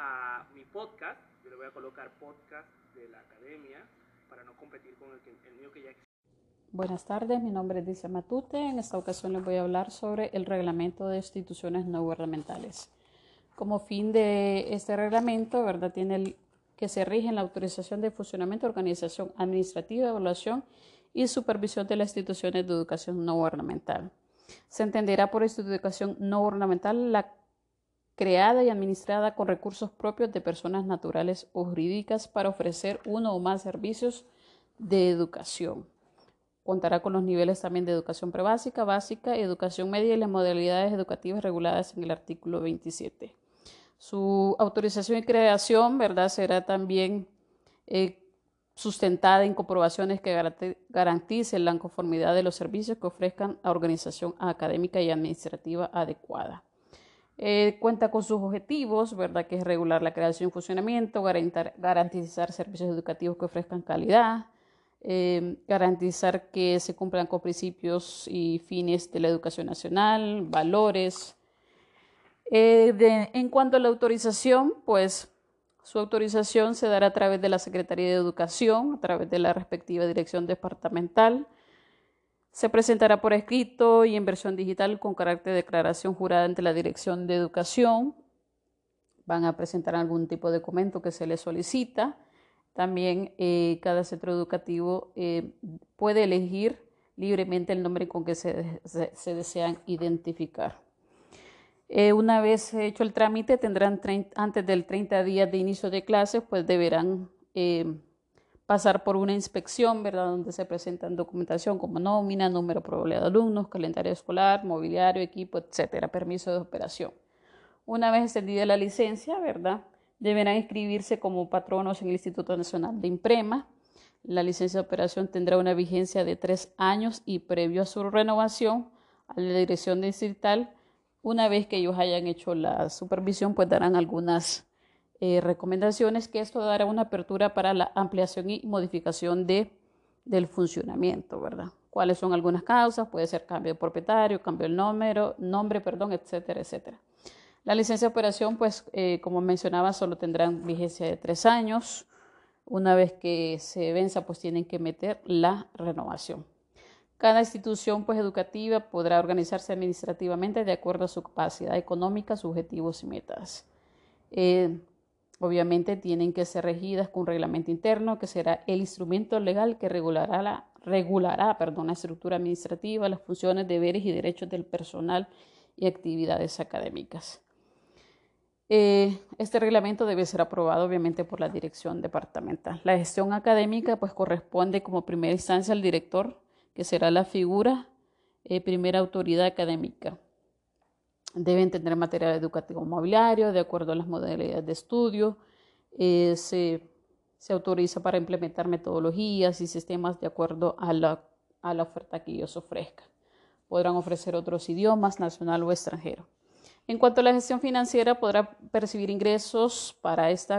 a mi podcast. Yo le voy a colocar podcast de la academia para no competir con el, que, el mío que ya existe. Buenas tardes, mi nombre es Dice Matute. En esta ocasión les voy a hablar sobre el reglamento de instituciones no gubernamentales. Como fin de este reglamento, ¿verdad? Tiene el que se rige en la autorización de funcionamiento, organización administrativa, evaluación y supervisión de las instituciones de educación no gubernamental. Se entenderá por educación no gubernamental la creada y administrada con recursos propios de personas naturales o jurídicas para ofrecer uno o más servicios de educación. Contará con los niveles también de educación prebásica, básica, educación media y las modalidades educativas reguladas en el artículo 27. Su autorización y creación, ¿verdad?, será también eh, sustentada en comprobaciones que garanticen la conformidad de los servicios que ofrezcan a organización académica y administrativa adecuada. Eh, cuenta con sus objetivos, ¿verdad?, que es regular la creación y funcionamiento, garantizar servicios educativos que ofrezcan calidad, eh, garantizar que se cumplan con principios y fines de la educación nacional, valores, eh, en cuanto a la autorización, pues su autorización se dará a través de la Secretaría de Educación, a través de la respectiva dirección departamental. Se presentará por escrito y en versión digital con carácter de declaración jurada ante la Dirección de Educación. Van a presentar algún tipo de documento que se les solicita. También eh, cada centro educativo eh, puede elegir libremente el nombre con que se desean identificar. Eh, una vez hecho el trámite, tendrán antes del 30 días de inicio de clases, pues deberán pasar por una inspección, ¿verdad? Donde se presentan documentación como nómina, número probable de alumnos, calendario escolar, mobiliario, equipo, etcétera, permiso de operación. Una vez extendida la licencia, ¿verdad? Deberán inscribirse como patronos en el Instituto Nacional de Imprema. La licencia de operación tendrá una vigencia de tres años y previo a su renovación a la dirección distrital una vez que ellos hayan hecho la supervisión, pues darán algunas eh, recomendaciones que esto dará una apertura para la ampliación y modificación de, del funcionamiento, ¿verdad? ¿Cuáles son algunas causas? Puede ser cambio de propietario, cambio del número, nombre, perdón, etcétera, etcétera. La licencia de operación, pues, eh, como mencionaba, solo tendrán vigencia de tres años. Una vez que se venza, pues tienen que meter la renovación. Cada institución pues, educativa podrá organizarse administrativamente de acuerdo a su capacidad económica, sus objetivos y metas. Eh, obviamente tienen que ser regidas con un reglamento interno que será el instrumento legal que regulará la, regulará, perdón, la estructura administrativa, las funciones, deberes y derechos del personal y actividades académicas. Eh, este reglamento debe ser aprobado obviamente por la dirección departamental. La gestión académica pues corresponde como primera instancia al director que será la figura eh, primera autoridad académica. Deben tener material educativo mobiliario de acuerdo a las modalidades de estudio. Eh, se, autoriza para implementar metodologías y sistemas de acuerdo a la, a la oferta que ellos ofrezcan. Podrán ofrecer otros idiomas, nacional o extranjero. En cuanto a la gestión financiera, podrá percibir ingresos para este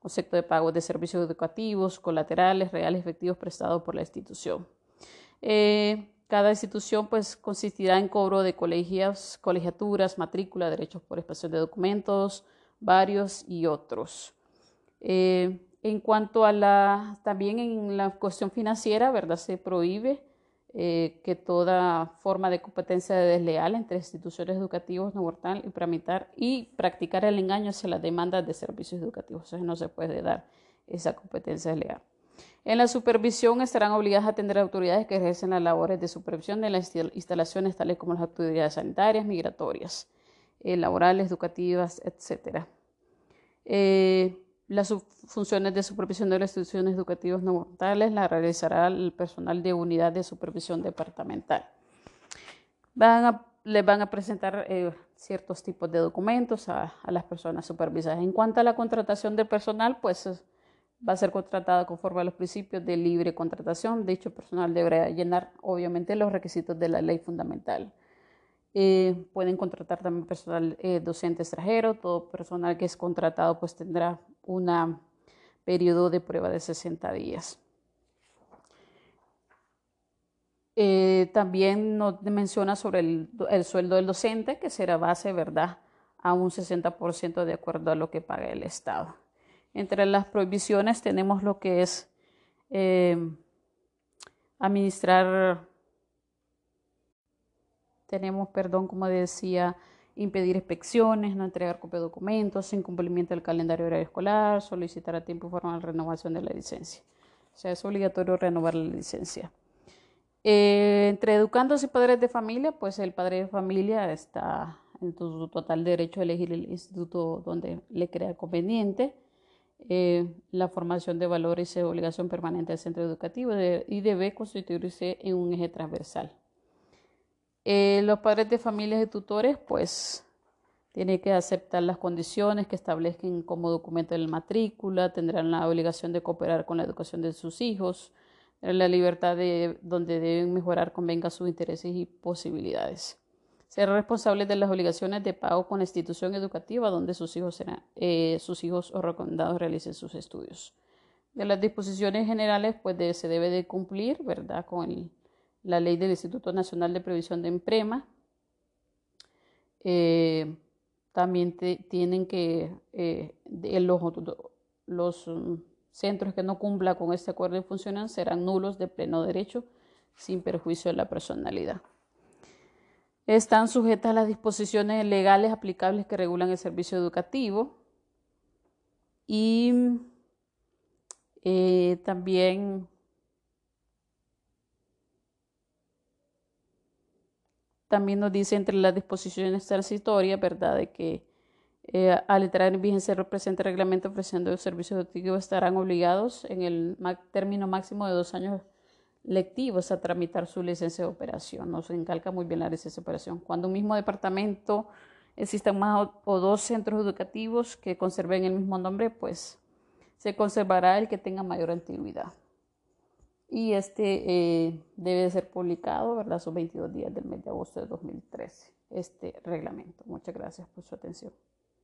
concepto de pago de servicios educativos, colaterales, reales, efectivos prestados por la institución. Eh, cada institución pues consistirá en cobro de colegios, colegiaturas, matrícula, derechos por expresión de documentos, varios y otros. Eh, en cuanto a la, también en la cuestión financiera, ¿verdad? Se prohíbe eh, que toda forma de competencia desleal entre instituciones educativas no y tramitar y practicar el engaño hacia las demandas de servicios educativos. O sea, no se puede dar esa competencia desleal. En la supervisión estarán obligadas a atender autoridades que ejercen las labores de supervisión de las instalaciones tales como las autoridades sanitarias, migratorias, eh, laborales, educativas, etc. Eh, las funciones de supervisión de las instituciones educativas no mortales las realizará el personal de unidad de supervisión departamental. les van a presentar eh, ciertos tipos de documentos a, a, las personas supervisadas. En cuanto a la contratación del personal, pues va a ser contratada conforme a los principios de libre contratación. Dicho personal deberá llenar, obviamente, los requisitos de la ley fundamental. Eh, pueden contratar también personal eh, docente extranjero. Todo personal que es contratado pues tendrá un periodo de prueba de 60 días. Eh, también nos menciona sobre el, el, sueldo del docente, que será base, ¿verdad?, a un 60% de acuerdo a lo que paga el Estado. Entre las prohibiciones tenemos lo que es eh, administrar, tenemos, perdón, como decía, impedir inspecciones, no entregar copia de documentos, incumplimiento del calendario horario escolar, solicitar a tiempo y forma la renovación de la licencia. O sea, es obligatorio renovar la licencia. Eh, entre educandos y padres de familia, pues el padre de familia está en su total derecho a elegir el instituto donde le crea conveniente. Eh, la formación de valores es obligación permanente del centro educativo y debe constituirse en un eje transversal. Eh, los padres de familias y tutores, pues, tienen que aceptar las condiciones que establezcan como documento de la matrícula, tendrán la obligación de cooperar con la educación de sus hijos, la libertad de donde deben mejorar convenga sus intereses y posibilidades. Ser responsables de las obligaciones de pago con la institución educativa donde sus hijos, serán, eh, sus hijos o recomendados realicen sus estudios. De las disposiciones generales, pues se debe de cumplir, ¿verdad?, con el, la ley del Instituto Nacional de Previsión de Emprema. Eh, también tienen que eh, los, los mm, centros que no cumplan con este acuerdo de funcionan serán nulos de pleno derecho sin perjuicio de la personalidad. Están sujetas a las disposiciones legales aplicables que regulan el servicio educativo y eh, también también nos dice entre las disposiciones transitorias, ¿verdad?, de que eh, al entrar en vigencia el presente reglamento ofreciendo servicios educativos estarán obligados en el término máximo de dos años lectivos a tramitar su licencia de operación. Nos encalca muy bien la licencia de operación. Cuando un mismo departamento existan más o dos centros educativos que conserven el mismo nombre, pues se conservará el que tenga mayor antigüedad y este eh, debe ser publicado, ¿verdad? Son 22 días del mes de agosto de 2013, este reglamento. Muchas gracias por su atención.